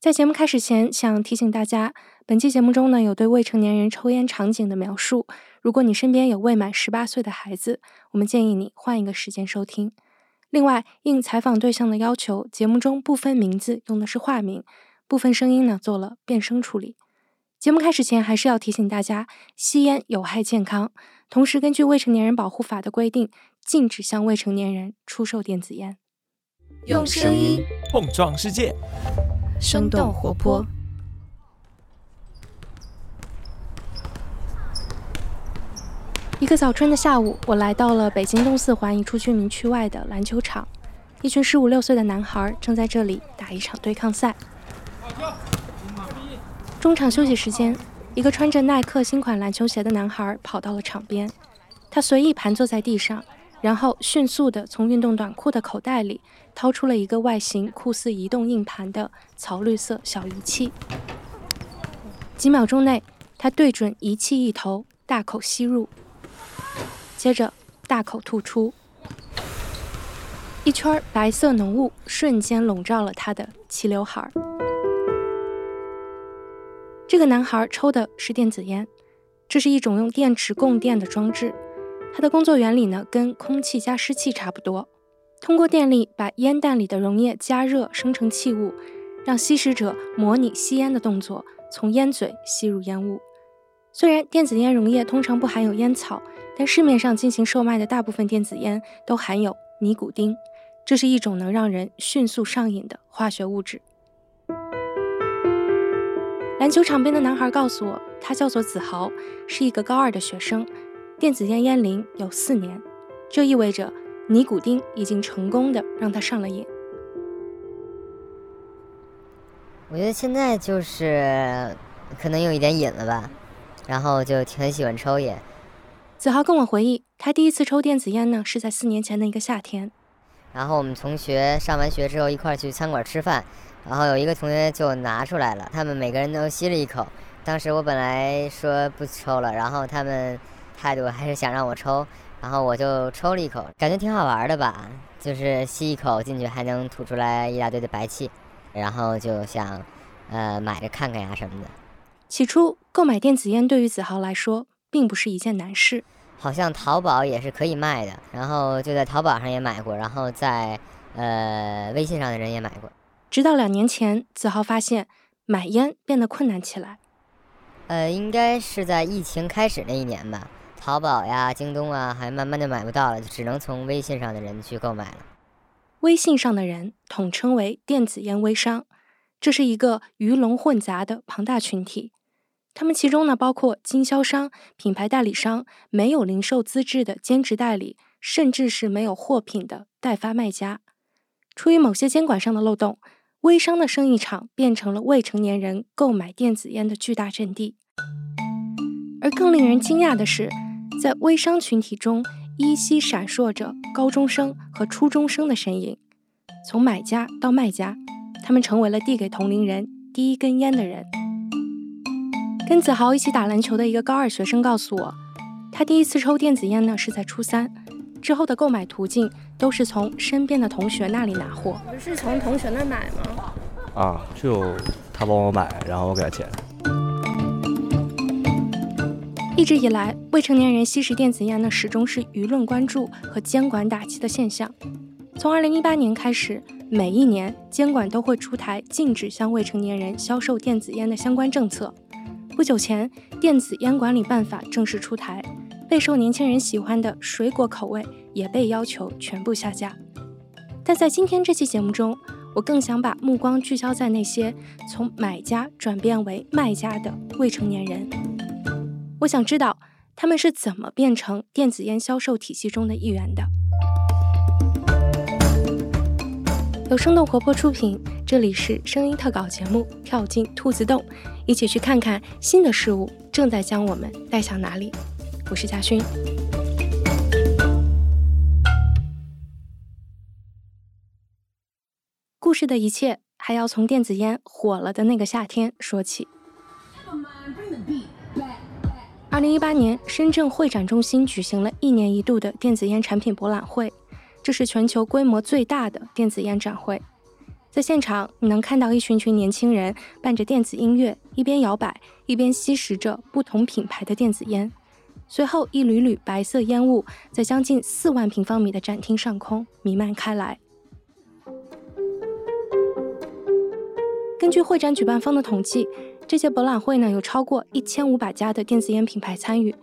在节目开始前，想提醒大家，本期节目中呢有对未成年人抽烟场景的描述。如果你身边有未满十八岁的孩子，我们建议你换一个时间收听。另外，应采访对象的要求，节目中部分名字用的是化名，部分声音呢做了变声处理。节目开始前，还是要提醒大家，吸烟有害健康。同时，根据《未成年人保护法》的规定，禁止向未成年人出售电子烟。用声音碰撞世界。生动活泼。一个早春的下午，我来到了北京东四环一处居民区外的篮球场，一群十五六岁的男孩正在这里打一场对抗赛。中场休息时间，一个穿着耐克新款篮球鞋的男孩跑到了场边，他随意盘坐在地上。然后迅速地从运动短裤的口袋里掏出了一个外形酷似移动硬盘的草绿色小仪器。几秒钟内，他对准仪器一头，大口吸入，接着大口吐出，一圈白色浓雾瞬间笼罩了他的齐刘海。这个男孩抽的是电子烟，这是一种用电池供电的装置。它的工作原理呢，跟空气加湿器差不多，通过电力把烟弹里的溶液加热生成气雾，让吸食者模拟吸烟的动作，从烟嘴吸入烟雾。虽然电子烟溶液通常不含有烟草，但市面上进行售卖的大部分电子烟都含有尼古丁，这是一种能让人迅速上瘾的化学物质。篮球场边的男孩告诉我，他叫做子豪，是一个高二的学生。电子烟烟龄有四年，这意味着尼古丁已经成功的让他上了瘾。我觉得现在就是可能有一点瘾了吧，然后就挺喜欢抽烟。子豪跟我回忆，他第一次抽电子烟呢，是在四年前的一个夏天。然后我们同学上完学之后一块去餐馆吃饭，然后有一个同学就拿出来了，他们每个人都吸了一口。当时我本来说不抽了，然后他们。态度还是想让我抽，然后我就抽了一口，感觉挺好玩的吧，就是吸一口进去还能吐出来一大堆的白气，然后就想，呃，买着看看呀什么的。起初购买电子烟对于子豪来说并不是一件难事，好像淘宝也是可以卖的，然后就在淘宝上也买过，然后在呃微信上的人也买过。直到两年前，子豪发现买烟变得困难起来。呃，应该是在疫情开始那一年吧。淘宝呀、京东啊，还慢慢的买不到了，就只能从微信上的人去购买了。微信上的人统称为电子烟微商，这是一个鱼龙混杂的庞大群体。他们其中呢，包括经销商、品牌代理商、没有零售资质的兼职代理，甚至是没有货品的代发卖家。出于某些监管上的漏洞，微商的生意场变成了未成年人购买电子烟的巨大阵地。而更令人惊讶的是。在微商群体中，依稀闪烁着高中生和初中生的身影。从买家到卖家，他们成为了递给同龄人第一根烟的人。跟子豪一起打篮球的一个高二学生告诉我，他第一次抽电子烟呢是在初三，之后的购买途径都是从身边的同学那里拿货。是从同学那买吗？啊，就他帮我买，然后我给他钱。一直以来，未成年人吸食电子烟呢，始终是舆论关注和监管打击的现象。从2018年开始，每一年监管都会出台禁止向未成年人销售电子烟的相关政策。不久前，电子烟管理办法正式出台，备受年轻人喜欢的水果口味也被要求全部下架。但在今天这期节目中，我更想把目光聚焦在那些从买家转变为卖家的未成年人。我想知道他们是怎么变成电子烟销售体系中的一员的。由生动活泼出品，这里是声音特稿节目《跳进兔子洞》，一起去看看新的事物正在将我们带向哪里。我是嘉勋。故事的一切还要从电子烟火了的那个夏天说起。二零一八年，深圳会展中心举行了一年一度的电子烟产品博览会，这是全球规模最大的电子烟展会。在现场，你能看到一群群年轻人伴着电子音乐，一边摇摆，一边吸食着不同品牌的电子烟。随后，一缕缕白色烟雾在将近四万平方米的展厅上空弥漫开来。根据会展举办方的统计，这届博览会呢有超过一千五百家的电子烟品牌参与，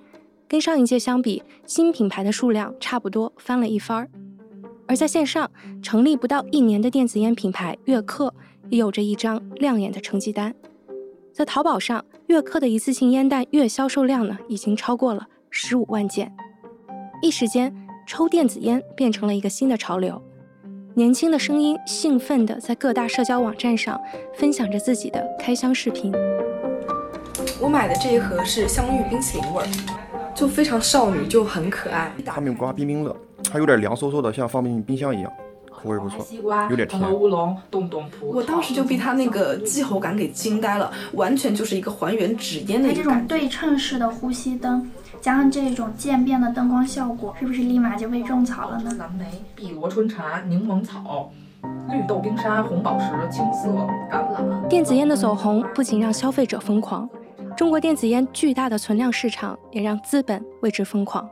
跟上一届相比，新品牌的数量差不多翻了一番儿。而在线上，成立不到一年的电子烟品牌悦客也有着一张亮眼的成绩单。在淘宝上，悦客的一次性烟弹月销售量呢已经超过了。十五万件，一时间，抽电子烟变成了一个新的潮流。年轻的声音兴奋地在各大社交网站上分享着自己的开箱视频。我买的这一盒是香芋冰淇淋味儿，就非常少女，就很可爱。哈密瓜冰冰乐，它有点凉飕飕的，像放进冰箱一样。口味不错，西瓜有点甜。乌龙、冻冻葡我当时就被它那个气候感给惊呆了，完全就是一个还原纸烟的一个感觉。这种对称式的呼吸灯。加上这种渐变的灯光效果，是不是立马就被种草了呢？蓝莓、碧螺春茶、柠檬草、绿豆冰沙、红宝石、青色、橄榄。电子烟的走红不仅让消费者疯狂，中国电子烟巨大的存量市场也让资本为之疯狂。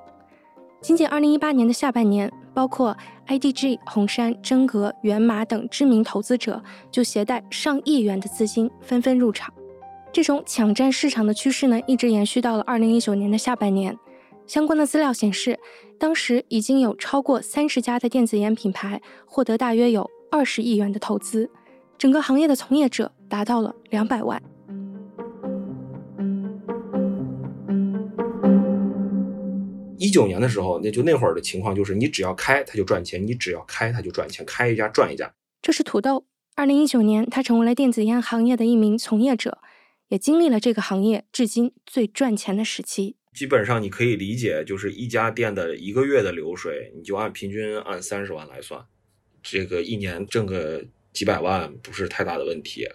仅仅2018年的下半年，包括 IDG、红杉、真格、源码等知名投资者就携带上亿元的资金纷纷入场。这种抢占市场的趋势呢，一直延续到了二零一九年的下半年。相关的资料显示，当时已经有超过三十家的电子烟品牌获得大约有二十亿元的投资，整个行业的从业者达到了两百万。一九年的时候，那就那会儿的情况就是，你只要开它就赚钱，你只要开它就赚钱，开一家赚一家。这是土豆。二零一九年，他成为了电子烟行业的一名从业者。也经历了这个行业至今最赚钱的时期。基本上你可以理解，就是一家店的一个月的流水，你就按平均按三十万来算，这个一年挣个几百万不是太大的问题。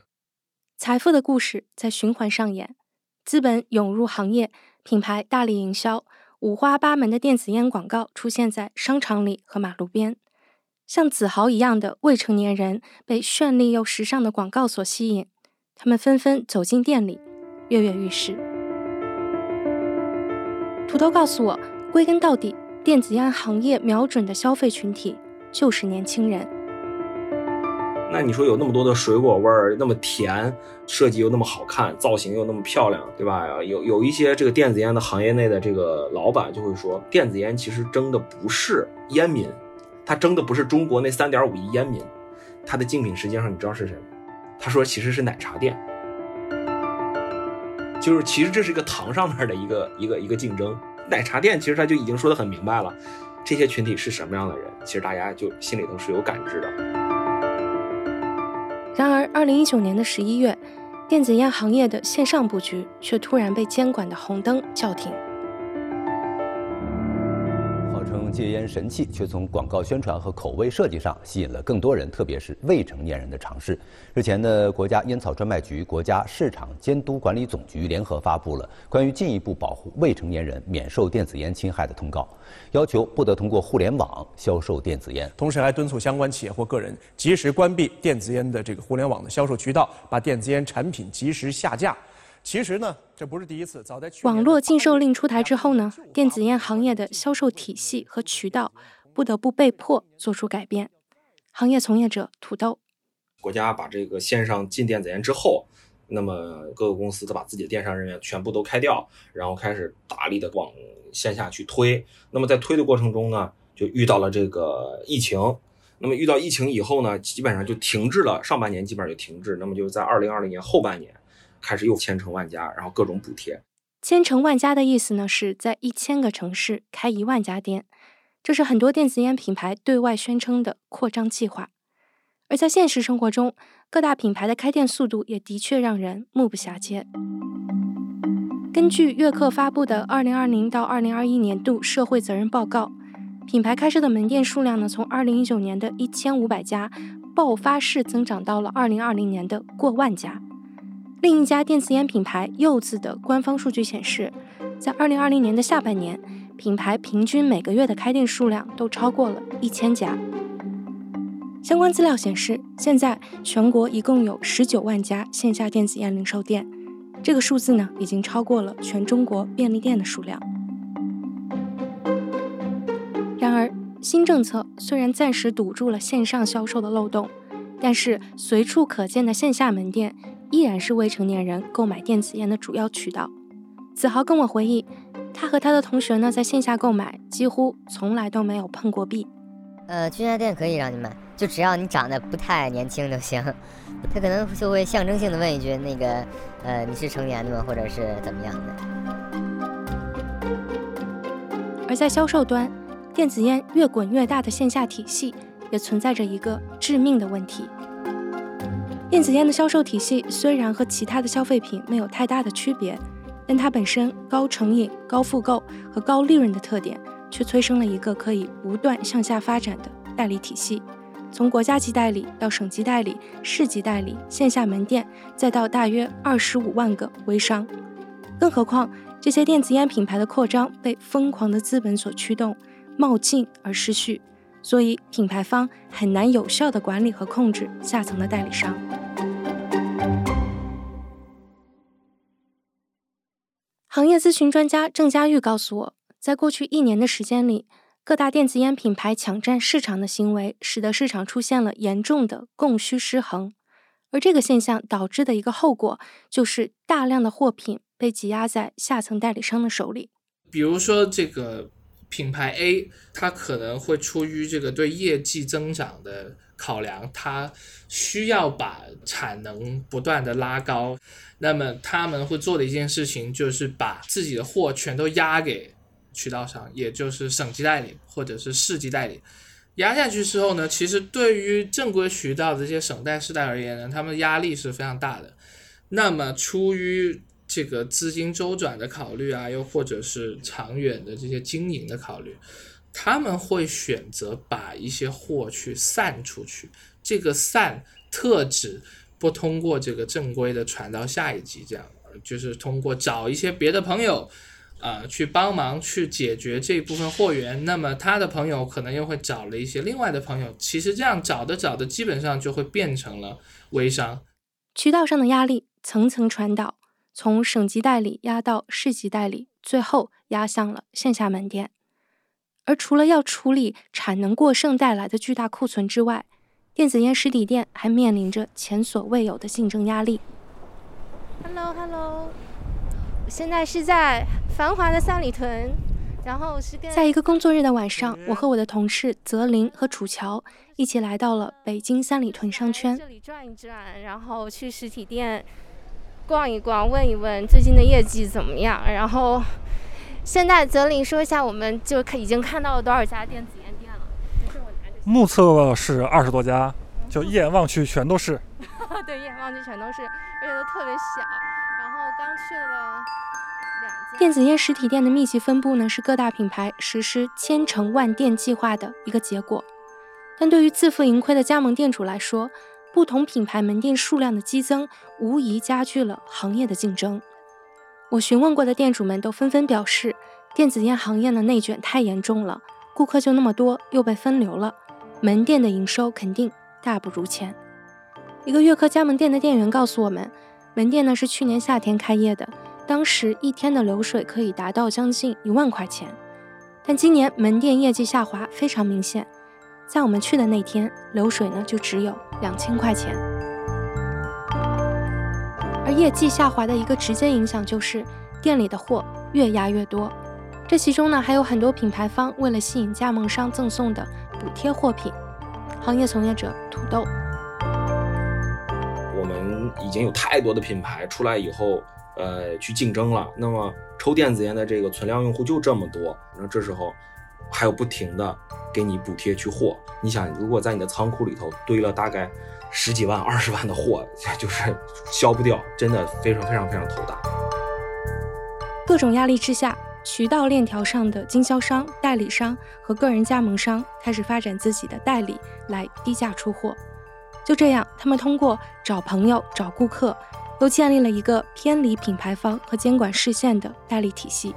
财富的故事在循环上演，资本涌入行业，品牌大力营销，五花八门的电子烟广告出现在商场里和马路边，像子豪一样的未成年人被绚丽又时尚的广告所吸引。他们纷纷走进店里，跃跃欲试。土豆告诉我，归根到底，电子烟行业瞄准的消费群体就是年轻人。那你说有那么多的水果味儿，那么甜，设计又那么好看，造型又那么漂亮，对吧？有有一些这个电子烟的行业内的这个老板就会说，电子烟其实争的不是烟民，他争的不是中国那三点五亿烟民，他的竞品实际上你知道是谁吗？他说：“其实是奶茶店，就是其实这是一个糖上面的一个一个一个竞争。奶茶店其实他就已经说的很明白了，这些群体是什么样的人，其实大家就心里头是有感知的。然而，二零一九年的十一月，电子烟行业的线上布局却突然被监管的红灯叫停。”戒烟神器，却从广告宣传和口味设计上吸引了更多人，特别是未成年人的尝试。日前呢国家烟草专卖局、国家市场监督管理总局联合发布了关于进一步保护未成年人免受电子烟侵害的通告，要求不得通过互联网销售电子烟。同时还敦促相关企业或个人及时关闭电子烟的这个互联网的销售渠道，把电子烟产品及时下架。其实呢，这不是第一次。早在网络禁售令出台之后呢，电子烟行业的销售体系和渠道不得不被迫做出改变。行业从业者土豆，国家把这个线上禁电子烟之后，那么各个公司都把自己的电商人员全部都开掉，然后开始大力的往线下去推。那么在推的过程中呢，就遇到了这个疫情。那么遇到疫情以后呢，基本上就停滞了，上半年基本上就停滞。那么就是在二零二零年后半年。开始又千城万家，然后各种补贴。千城万家的意思呢，是在一千个城市开一万家店，这是很多电子烟品牌对外宣称的扩张计划。而在现实生活中，各大品牌的开店速度也的确让人目不暇接。根据悦客发布的二零二零到二零二一年度社会责任报告，品牌开设的门店数量呢，从二零一九年的一千五百家爆发式增长到了二零二零年的过万家。另一家电子烟品牌柚子的官方数据显示，在2020年的下半年，品牌平均每个月的开店数量都超过了一千家。相关资料显示，现在全国一共有十九万家线下电子烟零售店，这个数字呢，已经超过了全中国便利店的数量。然而，新政策虽然暂时堵住了线上销售的漏洞，但是随处可见的线下门店依然是未成年人购买电子烟的主要渠道。子豪跟我回忆，他和他的同学呢，在线下购买几乎从来都没有碰过壁。呃，居家店可以让你买，就只要你长得不太年轻就行。他可能就会象征性的问一句：“那个，呃，你是成年的吗？或者是怎么样的？”而在销售端，电子烟越滚越大的线下体系也存在着一个致命的问题。电子烟的销售体系虽然和其他的消费品没有太大的区别，但它本身高成瘾、高复购和高利润的特点，却催生了一个可以不断向下发展的代理体系。从国家级代理到省级代理、市级代理、线下门店，再到大约二十五万个微商。更何况，这些电子烟品牌的扩张被疯狂的资本所驱动。冒进而失序，所以品牌方很难有效的管理和控制下层的代理商。行业咨询专家郑佳玉告诉我，在过去一年的时间里，各大电子烟品牌抢占市场的行为，使得市场出现了严重的供需失衡，而这个现象导致的一个后果，就是大量的货品被挤压在下层代理商的手里。比如说这个。品牌 A，它可能会出于这个对业绩增长的考量，它需要把产能不断的拉高。那么他们会做的一件事情，就是把自己的货全都压给渠道商，也就是省级代理或者是市级代理。压下去之后呢，其实对于正规渠道的这些省代、市代而言呢，他们压力是非常大的。那么出于这个资金周转的考虑啊，又或者是长远的这些经营的考虑，他们会选择把一些货去散出去。这个散特指不通过这个正规的传到下一级，这样就是通过找一些别的朋友啊去帮忙去解决这部分货源。那么他的朋友可能又会找了一些另外的朋友，其实这样找的找的，基本上就会变成了微商。渠道上的压力层层传导。从省级代理压到市级代理，最后压向了线下门店。而除了要处理产能过剩带来的巨大库存之外，电子烟实体店还面临着前所未有的竞争压力。Hello，Hello，现在是在繁华的三里屯，然后是在一个工作日的晚上，我和我的同事泽林和楚乔一起来到了北京三里屯商圈，这里转一转，然后去实体店。逛一逛，问一问最近的业绩怎么样。然后，现在泽林说一下，我们就看已经看到了多少家电子烟店了。目测是二十多家，就一眼望去全都是。对，一眼望去全都是，而且都特别小。然后刚去了两家。电子烟实体店的密集分布呢，是各大品牌实施千城万店计划的一个结果。但对于自负盈亏的加盟店主来说，不同品牌门店数量的激增，无疑加剧了行业的竞争。我询问过的店主们都纷纷表示，电子烟行业的内卷太严重了，顾客就那么多，又被分流了，门店的营收肯定大不如前。一个悦客加盟店的店员告诉我们，门店呢是去年夏天开业的，当时一天的流水可以达到将近一万块钱，但今年门店业绩下滑非常明显。在我们去的那天，流水呢就只有两千块钱，而业绩下滑的一个直接影响就是店里的货越压越多。这其中呢还有很多品牌方为了吸引加盟商赠送的补贴货品。行业从业者土豆，我们已经有太多的品牌出来以后，呃，去竞争了。那么抽电子烟的这个存量用户就这么多，那这时候。还有不停的给你补贴去货，你想，如果在你的仓库里头堆了大概十几万、二十万的货，就是消不掉，真的非常非常非常头大。各种压力之下，渠道链条上的经销商、代理商和个人加盟商开始发展自己的代理来低价出货。就这样，他们通过找朋友、找顾客，都建立了一个偏离品牌方和监管视线的代理体系。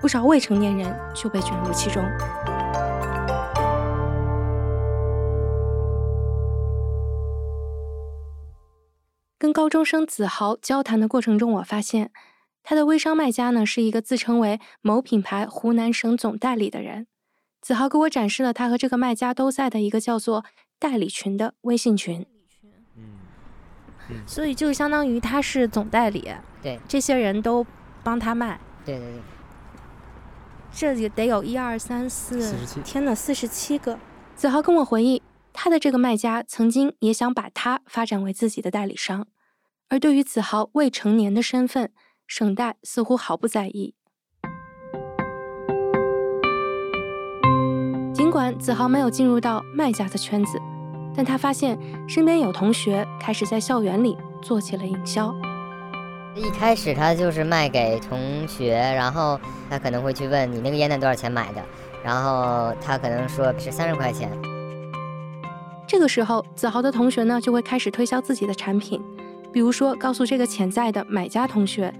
不少未成年人就被卷入其中。跟高中生子豪交谈的过程中，我发现他的微商卖家呢是一个自称为某品牌湖南省总代理的人。子豪给我展示了他和这个卖家都在的一个叫做“代理群”的微信群。嗯，所以就相当于他是总代理，对，这些人都帮他卖。对对对。这里得有一二三四，天呐，四十七个。子豪跟我回忆。他的这个卖家曾经也想把他发展为自己的代理商，而对于子豪未成年的身份，省代似乎毫不在意。尽管子豪没有进入到卖家的圈子，但他发现身边有同学开始在校园里做起了营销。一开始他就是卖给同学，然后他可能会去问你那个烟弹多少钱买的，然后他可能说是三十块钱。这个时候，子豪的同学呢就会开始推销自己的产品，比如说告诉这个潜在的买家同学，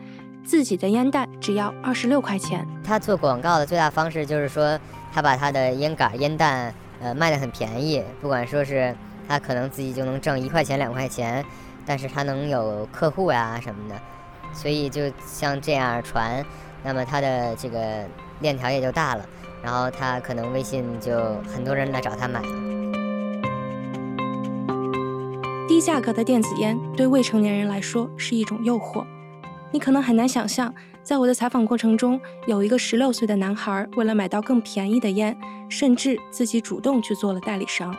自己的烟弹只要二十六块钱。他做广告的最大方式就是说，他把他的烟杆、烟弹，呃，卖的很便宜。不管说是他可能自己就能挣一块钱、两块钱，但是他能有客户呀什么的，所以就像这样传，那么他的这个链条也就大了，然后他可能微信就很多人来找他买。低价格的电子烟对未成年人来说是一种诱惑。你可能很难想象，在我的采访过程中，有一个十六岁的男孩为了买到更便宜的烟，甚至自己主动去做了代理商。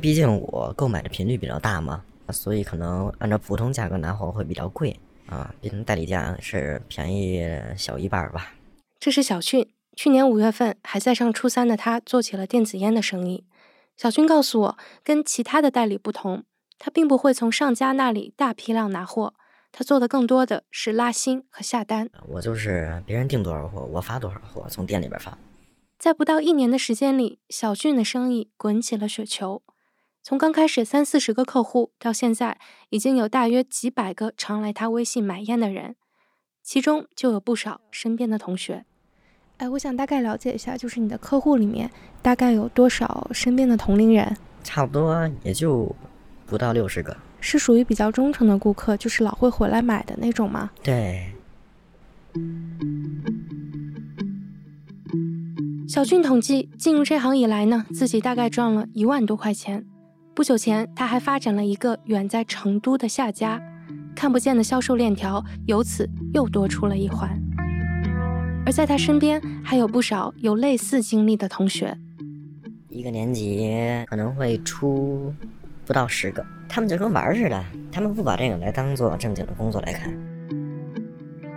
毕竟我购买的频率比较大嘛，所以可能按照普通价格拿货会比较贵啊，毕竟代理价是便宜小一半吧。这是小俊。去年五月份还在上初三的他，做起了电子烟的生意。小俊告诉我，跟其他的代理不同，他并不会从上家那里大批量拿货，他做的更多的是拉新和下单。我就是别人订多少货，我发多少货，从店里边发。在不到一年的时间里，小俊的生意滚起了雪球。从刚开始三四十个客户，到现在已经有大约几百个常来他微信买烟的人，其中就有不少身边的同学。哎，我想大概了解一下，就是你的客户里面大概有多少身边的同龄人？差不多也就不到六十个。是属于比较忠诚的顾客，就是老会回来买的那种吗？对。小俊统计，进入这行以来呢，自己大概赚了一万多块钱。不久前，他还发展了一个远在成都的下家，看不见的销售链条由此又多出了一环。而在他身边还有不少有类似经历的同学，一个年级可能会出不到十个，他们就跟玩似的，他们不把这个来当做正经的工作来看。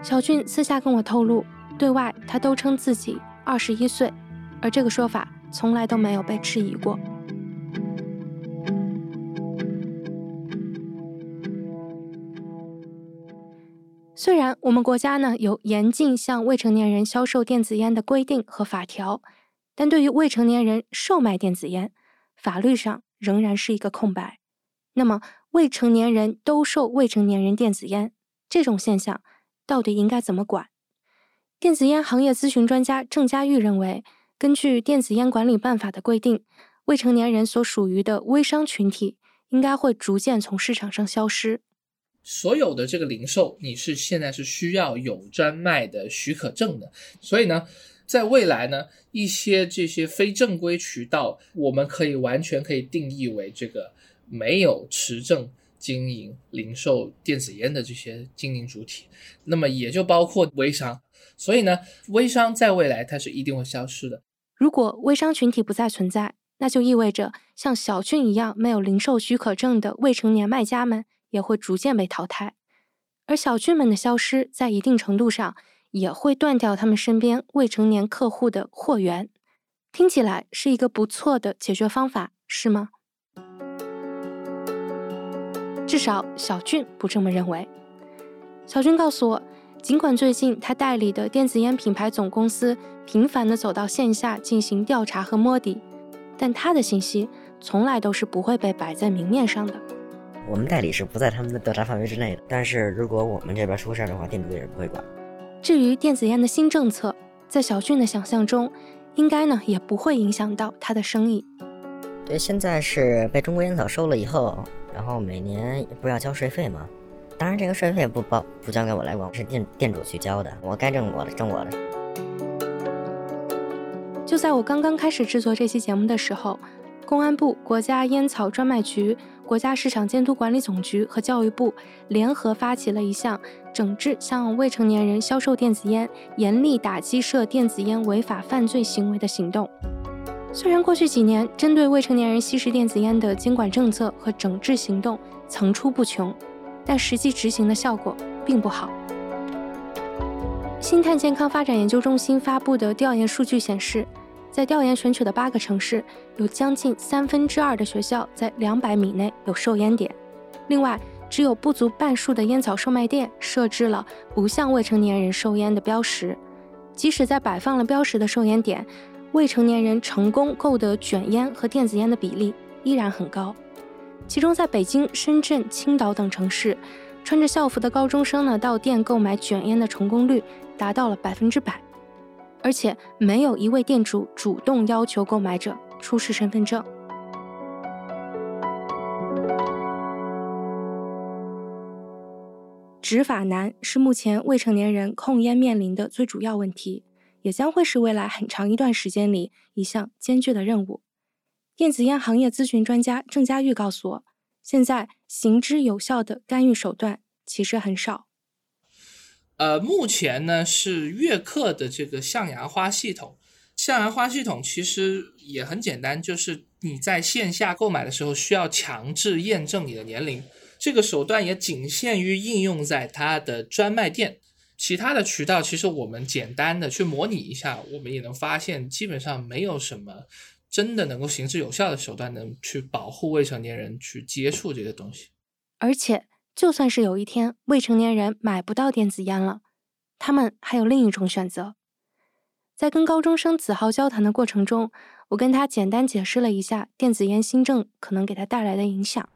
小俊私下跟我透露，对外他都称自己二十一岁，而这个说法从来都没有被质疑过。虽然我们国家呢有严禁向未成年人销售电子烟的规定和法条，但对于未成年人售卖电子烟，法律上仍然是一个空白。那么，未成年人兜售未成年人电子烟这种现象，到底应该怎么管？电子烟行业咨询专家郑佳玉认为，根据《电子烟管理办法》的规定，未成年人所属于的微商群体应该会逐渐从市场上消失。所有的这个零售，你是现在是需要有专卖的许可证的，所以呢，在未来呢，一些这些非正规渠道，我们可以完全可以定义为这个没有持证经营零售电子烟的这些经营主体，那么也就包括微商，所以呢，微商在未来它是一定会消失的。如果微商群体不再存在，那就意味着像小俊一样没有零售许可证的未成年卖家们。也会逐渐被淘汰，而小俊们的消失，在一定程度上也会断掉他们身边未成年客户的货源。听起来是一个不错的解决方法，是吗？至少小俊不这么认为。小俊告诉我，尽管最近他代理的电子烟品牌总公司频繁地走到线下进行调查和摸底，但他的信息从来都是不会被摆在明面上的。我们代理是不在他们的调查范围之内的，但是如果我们这边出事儿的话，店主也是不会管。至于电子烟的新政策，在小俊的想象中，应该呢也不会影响到他的生意。对，现在是被中国烟草收了以后，然后每年不是要交税费吗？当然这个税费不包不交给我来管，是店店主去交的，我该挣我的挣我的。就在我刚刚开始制作这期节目的时候，公安部、国家烟草专卖局、国家市场监督管理总局和教育部联合发起了一项整治向未成年人销售电子烟、严厉打击涉电子烟违法犯罪行为的行动。虽然过去几年针对未成年人吸食电子烟的监管政策和整治行动层出不穷，但实际执行的效果并不好。星探健康发展研究中心发布的调研数据显示，在调研选取的八个城市，有将近三分之二的学校在两百米内有售烟点。另外，只有不足半数的烟草售卖店设置了不向未成年人售烟的标识。即使在摆放了标识的售烟点，未成年人成功购得卷烟和电子烟的比例依然很高，其中在北京、深圳、青岛等城市，穿着校服的高中生呢到店购买卷烟的成功率达到了百分之百，而且没有一位店主主动要求购买者出示身份证。执法难是目前未成年人控烟面临的最主要问题。也将会是未来很长一段时间里一项艰巨的任务。电子烟行业咨询专家郑佳玉告诉我，现在行之有效的干预手段其实很少。呃，目前呢是悦刻的这个象牙花系统。象牙花系统其实也很简单，就是你在线下购买的时候需要强制验证你的年龄。这个手段也仅限于应用在它的专卖店。其他的渠道其实我们简单的去模拟一下，我们也能发现，基本上没有什么真的能够行之有效的手段能去保护未成年人去接触这个东西。而且，就算是有一天未成年人买不到电子烟了，他们还有另一种选择。在跟高中生子豪交谈的过程中，我跟他简单解释了一下电子烟新政可能给他带来的影响。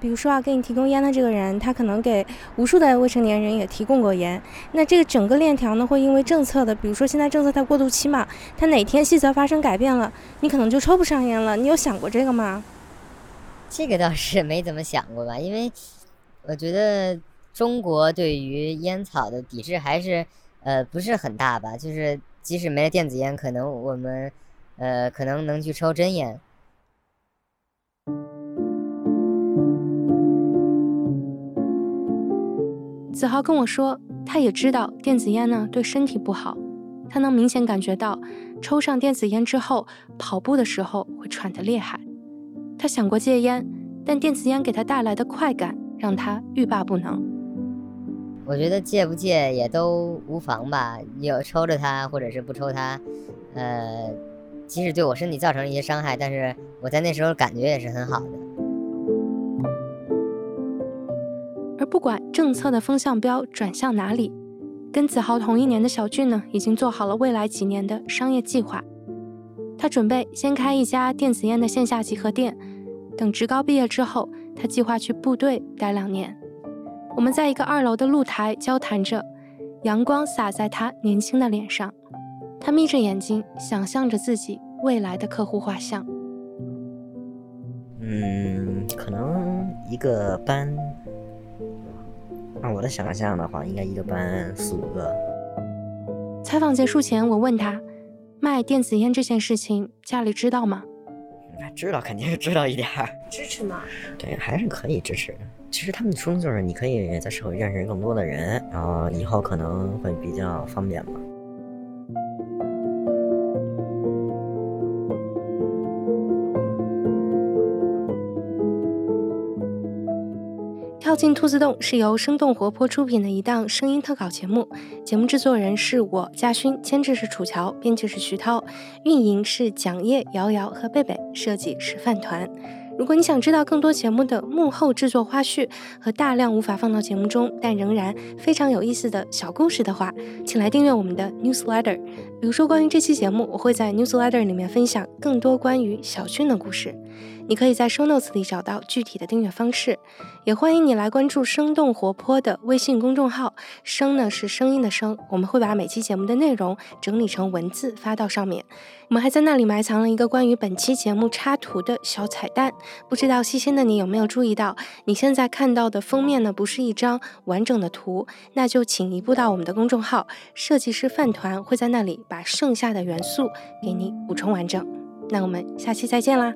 比如说啊，给你提供烟的这个人，他可能给无数的未成年人也提供过烟。那这个整个链条呢，会因为政策的，比如说现在政策在过渡期嘛，它哪天细则发生改变了，你可能就抽不上烟了。你有想过这个吗？这个倒是没怎么想过吧，因为我觉得中国对于烟草的抵制还是呃不是很大吧。就是即使没了电子烟，可能我们呃可能能去抽真烟。子豪跟我说，他也知道电子烟呢对身体不好，他能明显感觉到抽上电子烟之后，跑步的时候会喘得厉害。他想过戒烟，但电子烟给他带来的快感让他欲罢不能。我觉得戒不戒也都无妨吧，有抽着它或者是不抽它，呃，即使对我身体造成了一些伤害，但是我在那时候感觉也是很好的。而不管政策的风向标转向哪里，跟子豪同一年的小俊呢，已经做好了未来几年的商业计划。他准备先开一家电子烟的线下集合店，等职高毕业之后，他计划去部队待两年。我们在一个二楼的露台交谈着，阳光洒在他年轻的脸上，他眯着眼睛想象着自己未来的客户画像。嗯，可能一个班。按我的想象的话，应该一个班四五个。采访结束前，我问他，卖电子烟这件事情，家里知道吗？知道，肯定是知道一点儿。支持吗？对，还是可以支持的。其实他们的初衷就是，你可以在社会认识更多的人，然后以后可能会比较方便吧。跳进兔子洞是由生动活泼出品的一档声音特稿节目，节目制作人是我嘉勋，监制是楚乔，编辑是徐涛，运营是蒋叶、瑶瑶和贝贝，设计是饭团。如果你想知道更多节目的幕后制作花絮和大量无法放到节目中但仍然非常有意思的小故事的话，请来订阅我们的 newsletter。比如说关于这期节目，我会在 newsletter 里面分享更多关于小勋的故事。你可以在 show notes 里找到具体的订阅方式，也欢迎你来关注生动活泼的微信公众号。声呢是声音的声，我们会把每期节目的内容整理成文字发到上面。我们还在那里埋藏了一个关于本期节目插图的小彩蛋，不知道细心的你有没有注意到？你现在看到的封面呢，不是一张完整的图，那就请移步到我们的公众号“设计师饭团”，会在那里把剩下的元素给你补充完整。那我们下期再见啦！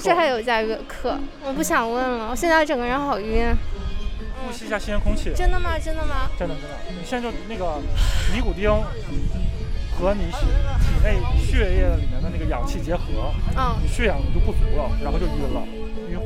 什么？我说这还有加个课，我不想问了。我现在整个人好晕。呼吸一下新鲜空气。真的吗？真的吗？真的真的。你现在就那个尼古丁和你体内血液里面的那个氧气结合，嗯，你血氧就不足了，然后就晕了，晕